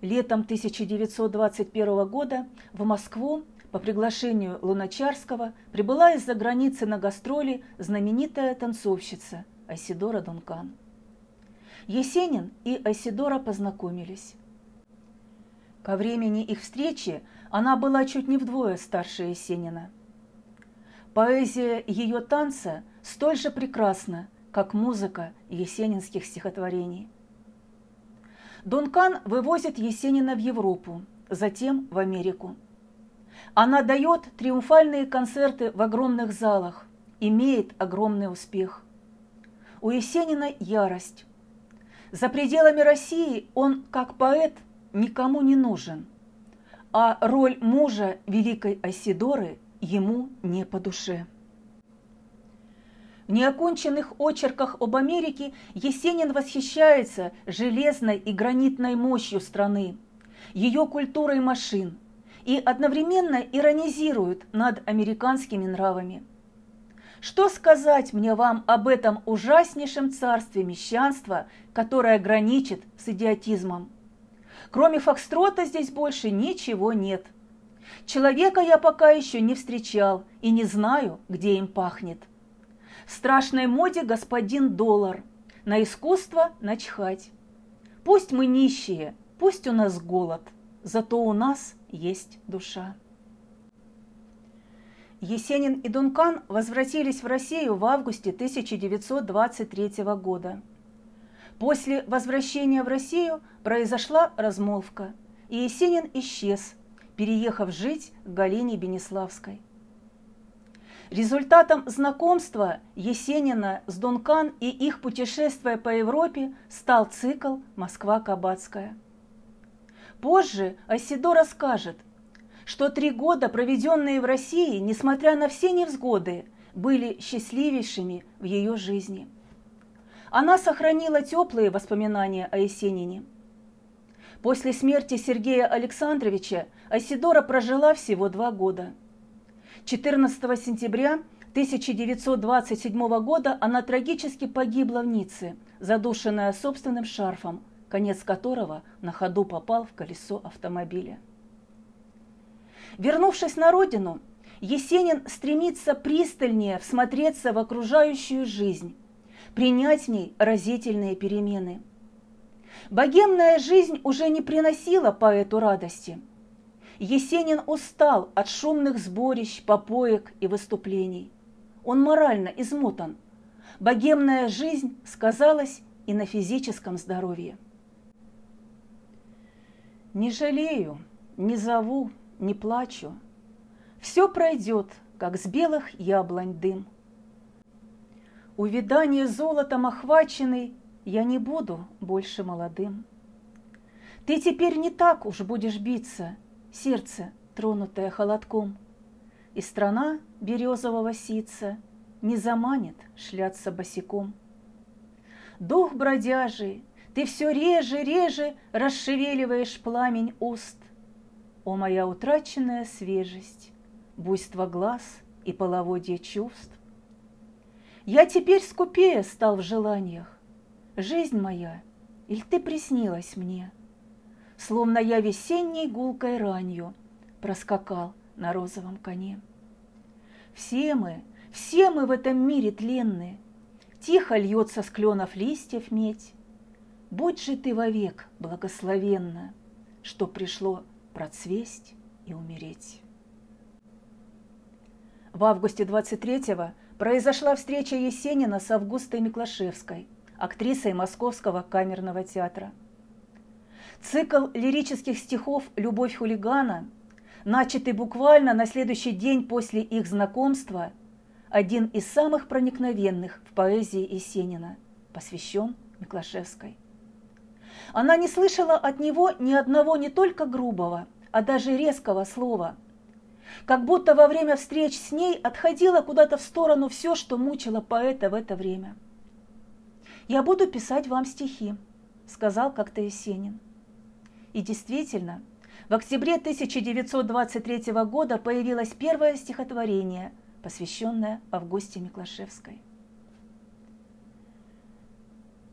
Летом 1921 года в Москву по приглашению Луначарского прибыла из-за границы на гастроли знаменитая танцовщица Айсидора Дункан. Есенин и Айсидора познакомились. Ко времени их встречи она была чуть не вдвое старше Есенина. Поэзия ее танца столь же прекрасна, как музыка есенинских стихотворений. Дункан вывозит Есенина в Европу, затем в Америку. Она дает триумфальные концерты в огромных залах, имеет огромный успех. У Есенина ярость. За пределами России он, как поэт, никому не нужен, а роль мужа великой Асидоры ему не по душе. В неоконченных очерках об Америке Есенин восхищается железной и гранитной мощью страны, ее культурой машин и одновременно иронизирует над американскими нравами. Что сказать мне вам об этом ужаснейшем царстве мещанства, которое граничит с идиотизмом? Кроме фокстрота здесь больше ничего нет. Человека я пока еще не встречал и не знаю, где им пахнет. В страшной моде господин доллар, на искусство начхать. Пусть мы нищие, пусть у нас голод, зато у нас есть душа. Есенин и Дункан возвратились в Россию в августе 1923 года. После возвращения в Россию произошла размолвка, и Есенин исчез, переехав жить к Галине Бенеславской. Результатом знакомства Есенина с Дункан и их путешествия по Европе стал цикл «Москва-Кабацкая». Позже Асидо расскажет, что три года, проведенные в России, несмотря на все невзгоды, были счастливейшими в ее жизни. Она сохранила теплые воспоминания о Есенине. После смерти Сергея Александровича Асидора прожила всего два года. 14 сентября 1927 года она трагически погибла в Ницце, задушенная собственным шарфом, конец которого на ходу попал в колесо автомобиля. Вернувшись на родину, Есенин стремится пристальнее всмотреться в окружающую жизнь, принять в ней разительные перемены. Богемная жизнь уже не приносила поэту радости. Есенин устал от шумных сборищ, попоек и выступлений. Он морально измотан. Богемная жизнь сказалась и на физическом здоровье. Не жалею, не зову, не плачу. Все пройдет, как с белых яблонь дым. Увидание золотом охваченный, я не буду больше молодым. Ты теперь не так уж будешь биться, сердце, тронутое холодком, И страна березового сица не заманит шляться босиком. Дух бродяжий, ты все реже, реже расшевеливаешь пламень уст, о, моя утраченная свежесть, буйство глаз и половодье чувств! Я теперь скупее стал в желаниях. Жизнь моя, или ты приснилась мне? Словно я весенней гулкой ранью проскакал на розовом коне. Все мы, все мы в этом мире тленны, Тихо льется с кленов листьев медь. Будь же ты вовек благословенна, Что пришло процвесть и умереть. В августе 23-го произошла встреча Есенина с Августой Миклашевской, актрисой Московского камерного театра. Цикл лирических стихов «Любовь хулигана», начатый буквально на следующий день после их знакомства, один из самых проникновенных в поэзии Есенина, посвящен Миклашевской. Она не слышала от него ни одного не только грубого, а даже резкого слова. Как будто во время встреч с ней отходило куда-то в сторону все, что мучило поэта в это время. «Я буду писать вам стихи», — сказал как-то Есенин. И действительно, в октябре 1923 года появилось первое стихотворение, посвященное Августе Миклашевской.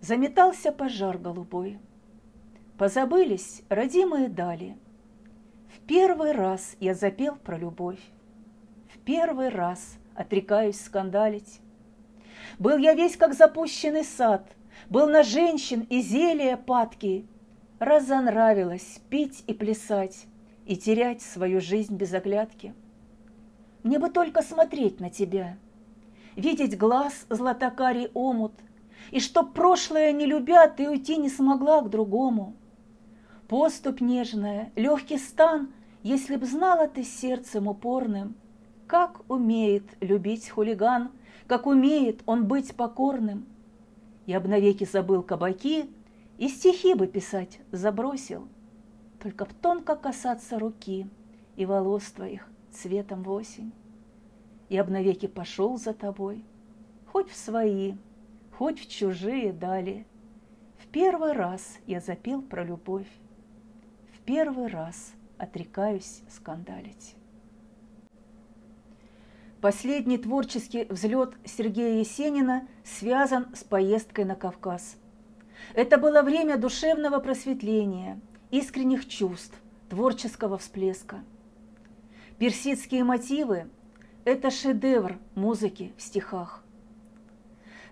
Заметался пожар голубой, Позабылись родимые дали. В первый раз я запел про любовь, В первый раз отрекаюсь скандалить. Был я весь как запущенный сад, Был на женщин и зелья падки. Разонравилось пить и плясать И терять свою жизнь без оглядки. Мне бы только смотреть на тебя, Видеть глаз златокарий омут, И чтоб прошлое не любя, Ты уйти не смогла к другому — Поступ нежная, легкий стан, Если б знала ты сердцем упорным, Как умеет любить хулиган, Как умеет он быть покорным. Я б навеки забыл кабаки И стихи бы писать забросил, Только тонко касаться руки И волос твоих цветом в осень. И б навеки пошел за тобой, Хоть в свои, хоть в чужие дали. В первый раз я запел про любовь, В первый раз отрекаюсь скандалить. Последний творческий взлет Сергея Есенина связан с поездкой на Кавказ. Это было время душевного просветления, искренних чувств, творческого всплеска. Персидские мотивы – это шедевр музыки в стихах.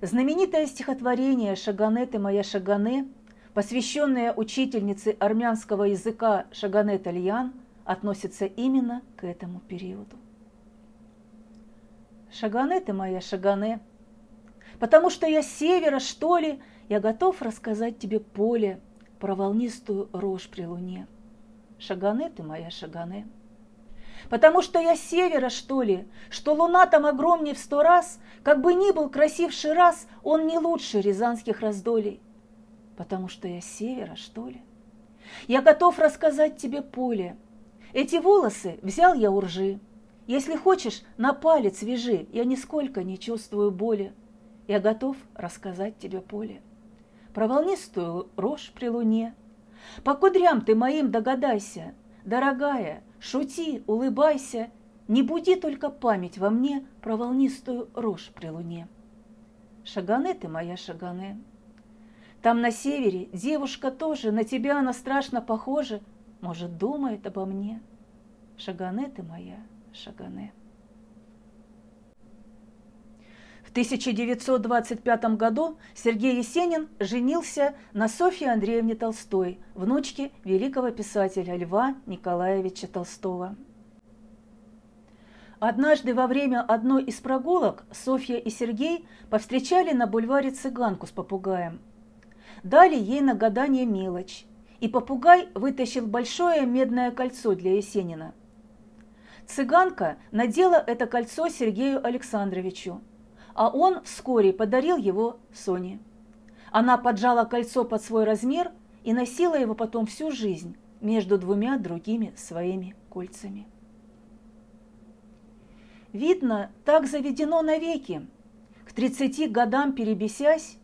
Знаменитое стихотворение «Шаганет и моя Шагане», посвященное учительнице армянского языка Шаганет Альян, относится именно к этому периоду. Шагане ты моя, Шагане, потому что я с севера, что ли, я готов рассказать тебе поле про волнистую рожь при луне. Шагане ты моя, Шагане. Потому что я севера, что ли, что луна там огромнее в сто раз, как бы ни был красивший раз, он не лучше рязанских раздолей. Потому что я севера, что ли. Я готов рассказать тебе поле. Эти волосы взял я у ржи, если хочешь, на палец вяжи, я нисколько не чувствую боли. Я готов рассказать тебе поле. Про волнистую рожь при луне. По кудрям ты моим догадайся, Дорогая, шути, улыбайся, Не буди только память во мне Про волнистую рожь при луне. Шагане ты моя, Шагане. Там на севере девушка тоже, На тебя она страшно похожа, Может, думает обо мне. Шагане ты моя, Шагане. В 1925 году Сергей Есенин женился на Софье Андреевне Толстой, внучке великого писателя Льва Николаевича Толстого. Однажды во время одной из прогулок Софья и Сергей повстречали на бульваре цыганку с попугаем. Дали ей на гадание мелочь, и попугай вытащил большое медное кольцо для Есенина – Цыганка надела это кольцо Сергею Александровичу, а он вскоре подарил его Соне. Она поджала кольцо под свой размер и носила его потом всю жизнь между двумя другими своими кольцами. Видно, так заведено навеки. К тридцати годам перебесясь,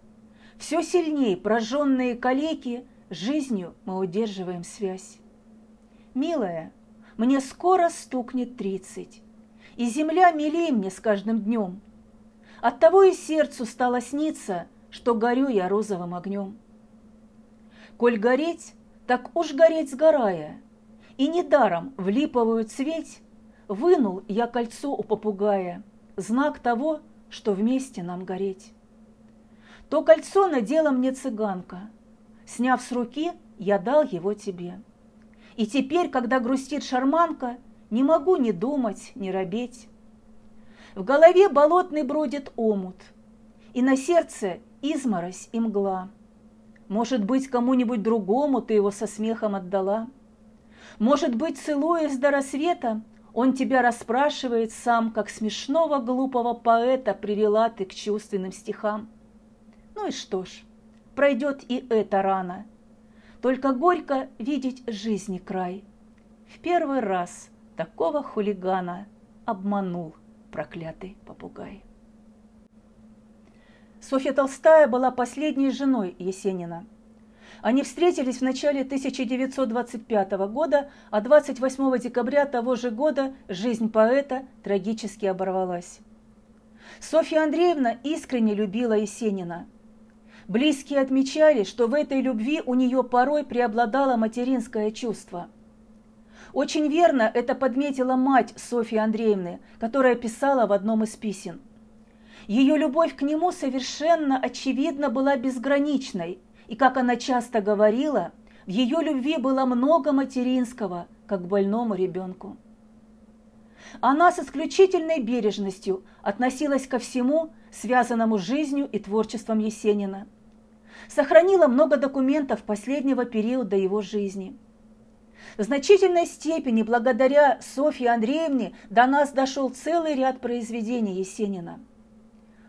все сильнее прожженные калеки, жизнью мы удерживаем связь. Милая, мне скоро стукнет тридцать, и земля милей мне с каждым днем. Оттого и сердцу стало сниться, что горю я розовым огнем. Коль гореть, так уж гореть сгорая, и недаром в липовую цветь вынул я кольцо у попугая, знак того, что вместе нам гореть. То кольцо надела мне цыганка, сняв с руки, я дал его тебе. И теперь, когда грустит шарманка, не могу ни думать, ни робеть. В голове болотный бродит омут, и на сердце изморозь и мгла. Может быть, кому-нибудь другому ты его со смехом отдала? Может быть, целуясь до рассвета, он тебя расспрашивает сам, как смешного глупого поэта привела ты к чувственным стихам. Ну и что ж, пройдет и эта рана – только горько видеть жизни край. В первый раз такого хулигана обманул проклятый попугай. Софья Толстая была последней женой Есенина. Они встретились в начале 1925 года, а 28 декабря того же года жизнь поэта трагически оборвалась. Софья Андреевна искренне любила Есенина – Близкие отмечали, что в этой любви у нее порой преобладало материнское чувство. Очень верно это подметила мать Софьи Андреевны, которая писала в одном из писем. Ее любовь к нему совершенно очевидно была безграничной, и, как она часто говорила, в ее любви было много материнского, как к больному ребенку. Она с исключительной бережностью относилась ко всему, связанному с жизнью и творчеством Есенина – сохранила много документов последнего периода его жизни. В значительной степени благодаря Софье Андреевне до нас дошел целый ряд произведений Есенина.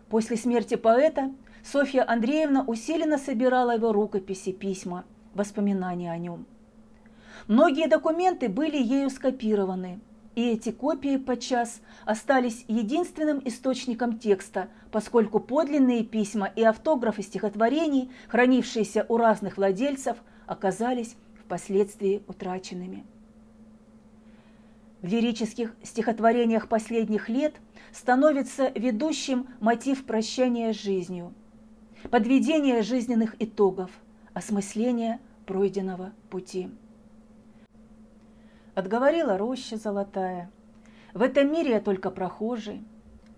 После смерти поэта Софья Андреевна усиленно собирала его рукописи, письма, воспоминания о нем. Многие документы были ею скопированы, и эти копии подчас остались единственным источником текста, поскольку подлинные письма и автографы стихотворений, хранившиеся у разных владельцев, оказались впоследствии утраченными. В лирических стихотворениях последних лет становится ведущим мотив прощания с жизнью, подведение жизненных итогов, осмысление пройденного пути. Отговорила роща золотая, в этом мире я только прохожий,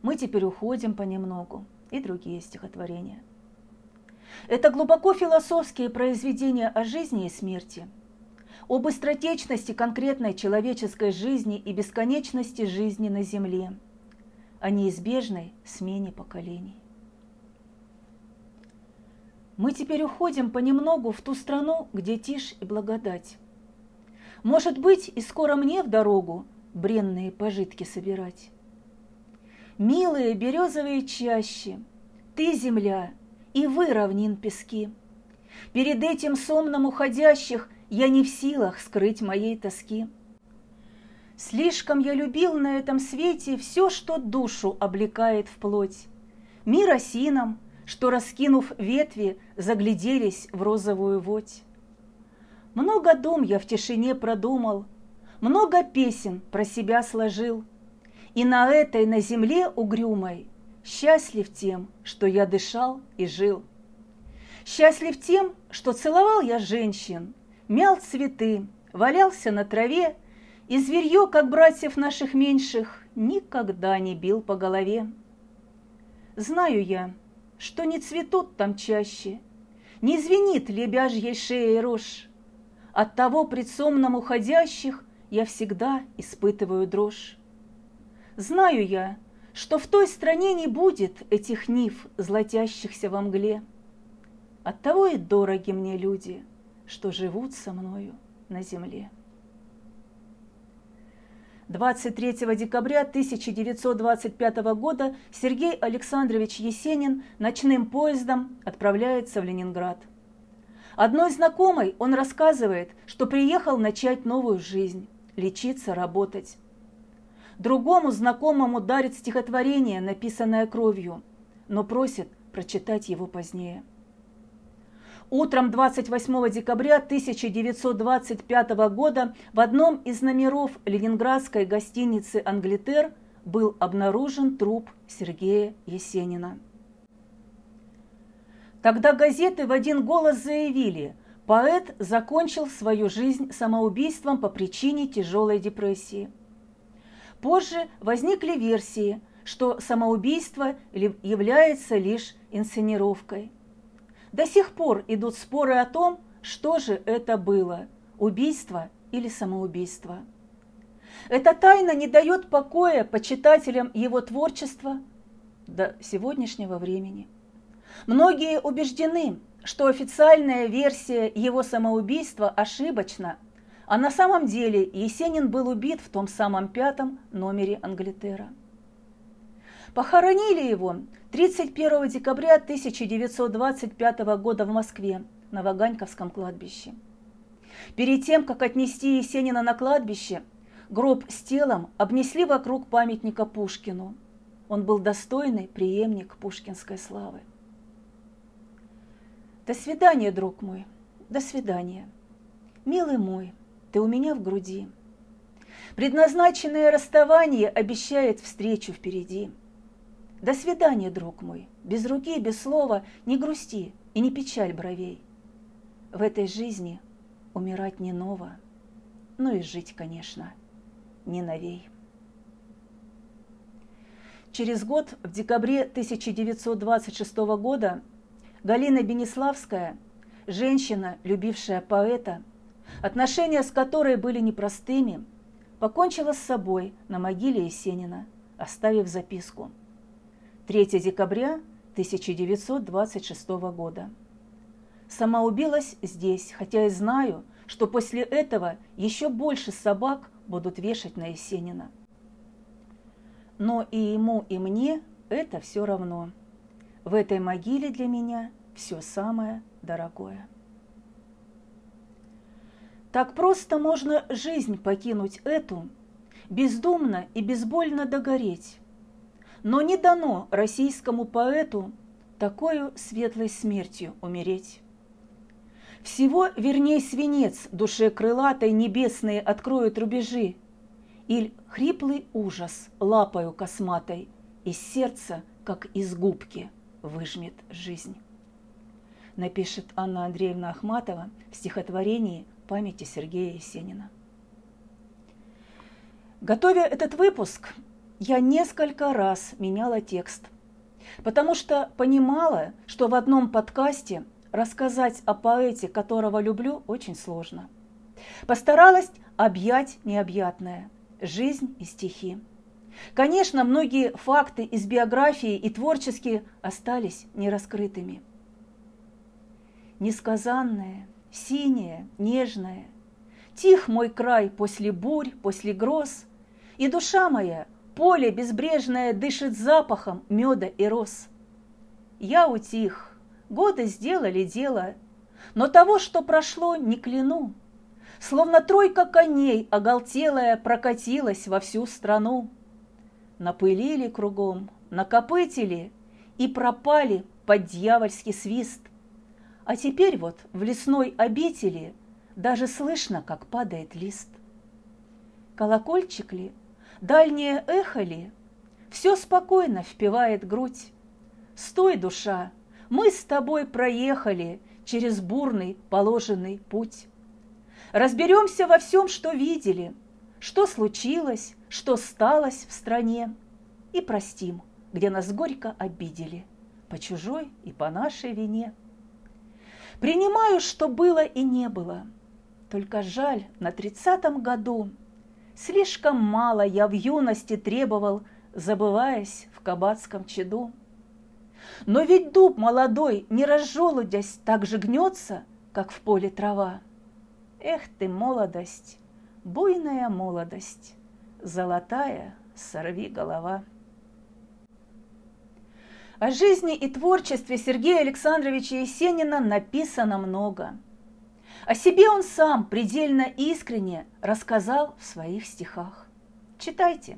мы теперь уходим понемногу и другие стихотворения. Это глубоко философские произведения о жизни и смерти – о быстротечности конкретной человеческой жизни и бесконечности жизни на Земле, о неизбежной смене поколений. Мы теперь уходим понемногу в ту страну, где тишь и благодать. Может быть, и скоро мне в дорогу бренные пожитки собирать. Милые березовые чащи, ты, земля, и вы, равнин пески. Перед этим сомном уходящих я не в силах скрыть моей тоски. Слишком я любил на этом свете все, что душу облекает в плоть. Мир осинам, что, раскинув ветви, загляделись в розовую водь. Много дум я в тишине продумал, много песен про себя сложил, и на этой, на земле угрюмой, счастлив тем, что я дышал и жил. Счастлив тем, что целовал я женщин, мял цветы, валялся на траве, и зверье, как братьев наших меньших, никогда не бил по голове. Знаю я, что не цветут там чаще, не звенит лебяжьей шеей рожь. От того пред сомном уходящих я всегда испытываю дрожь. Знаю я, что в той стране не будет этих нив, златящихся во мгле. Оттого и дороги мне люди — что живут со мною на земле. 23 декабря 1925 года Сергей Александрович Есенин ночным поездом отправляется в Ленинград. Одной знакомой он рассказывает, что приехал начать новую жизнь, лечиться, работать. Другому знакомому дарит стихотворение, написанное кровью, но просит прочитать его позднее – Утром 28 декабря 1925 года в одном из номеров ленинградской гостиницы «Англитер» был обнаружен труп Сергея Есенина. Тогда газеты в один голос заявили, поэт закончил свою жизнь самоубийством по причине тяжелой депрессии. Позже возникли версии, что самоубийство является лишь инсценировкой – до сих пор идут споры о том, что же это было – убийство или самоубийство. Эта тайна не дает покоя почитателям его творчества до сегодняшнего времени. Многие убеждены, что официальная версия его самоубийства ошибочна, а на самом деле Есенин был убит в том самом пятом номере Англитера. Похоронили его 31 декабря 1925 года в Москве на Ваганьковском кладбище. Перед тем, как отнести Есенина на кладбище, гроб с телом обнесли вокруг памятника Пушкину. Он был достойный преемник пушкинской славы. До свидания, друг мой, до свидания. Милый мой, ты у меня в груди. Предназначенное расставание обещает встречу впереди – до свидания, друг мой, без руки, без слова, не грусти и не печаль бровей. В этой жизни умирать не ново, но и жить, конечно, не новей. Через год, в декабре 1926 года, Галина Бенеславская, женщина, любившая поэта, отношения с которой были непростыми, покончила с собой на могиле Есенина, оставив записку – 3 декабря 1926 года. Сама убилась здесь, хотя и знаю, что после этого еще больше собак будут вешать на Есенина. Но и ему, и мне это все равно. В этой могиле для меня все самое дорогое. Так просто можно жизнь покинуть эту, бездумно и безбольно догореть. Но не дано российскому поэту такой светлой смертью умереть. Всего верней свинец душе крылатой небесные откроют рубежи, Иль хриплый ужас лапою косматой из сердца, как из губки, выжмет жизнь. Напишет Анна Андреевна Ахматова в стихотворении памяти Сергея Есенина. Готовя этот выпуск, я несколько раз меняла текст, потому что понимала, что в одном подкасте рассказать о поэте, которого люблю, очень сложно. Постаралась объять необъятное – жизнь и стихи. Конечно, многие факты из биографии и творческие остались нераскрытыми. Несказанное, синее, нежное, Тих мой край после бурь, после гроз, И душа моя, поле безбрежное, Дышит запахом меда и роз. Я утих, годы сделали дело, Но того, что прошло, не кляну. Словно тройка коней, оголтелая, Прокатилась во всю страну. Напылили кругом, накопытили И пропали под дьявольский свист. А теперь вот в лесной обители Даже слышно, как падает лист. Колокольчик ли, дальнее эхо ли, Все спокойно впивает грудь. Стой, душа, мы с тобой проехали Через бурный положенный путь. Разберемся во всем, что видели, Что случилось, что сталось в стране, И простим, где нас горько обидели, По чужой и по нашей вине. Принимаю, что было и не было. Только жаль, на тридцатом году Слишком мало я в юности требовал, Забываясь в кабацком чаду. Но ведь дуб молодой, не разжелудясь, Так же гнется, как в поле трава. Эх ты, молодость, буйная молодость, Золотая сорви голова. О жизни и творчестве Сергея Александровича Есенина написано много. О себе он сам предельно искренне рассказал в своих стихах. Читайте.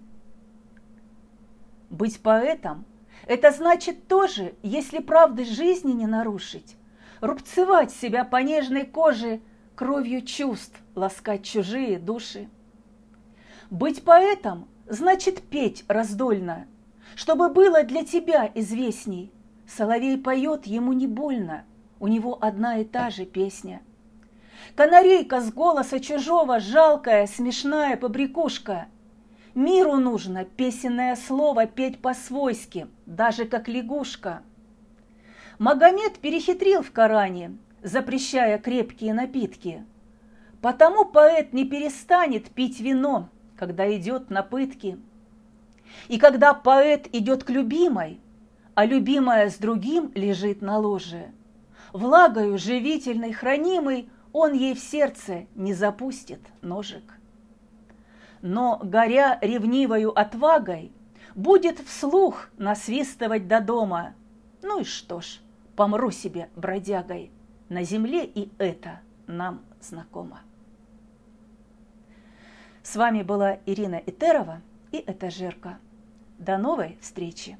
Быть поэтом – это значит тоже, если правды жизни не нарушить, рубцевать себя по нежной коже, кровью чувств ласкать чужие души. Быть поэтом – значит петь раздольно – чтобы было для тебя известней. Соловей поет, ему не больно, у него одна и та же песня. Канарейка с голоса чужого, жалкая, смешная побрякушка. Миру нужно песенное слово петь по-свойски, даже как лягушка. Магомед перехитрил в Коране, запрещая крепкие напитки. Потому поэт не перестанет пить вино, когда идет на пытки. И когда поэт идет к любимой, а любимая с другим лежит на ложе, влагою живительной хранимой он ей в сердце не запустит ножик. Но, горя ревнивою отвагой, будет вслух насвистывать до дома. Ну и что ж, помру себе бродягой, на земле и это нам знакомо. С вами была Ирина Итерова и Этажерка. До новой встречи!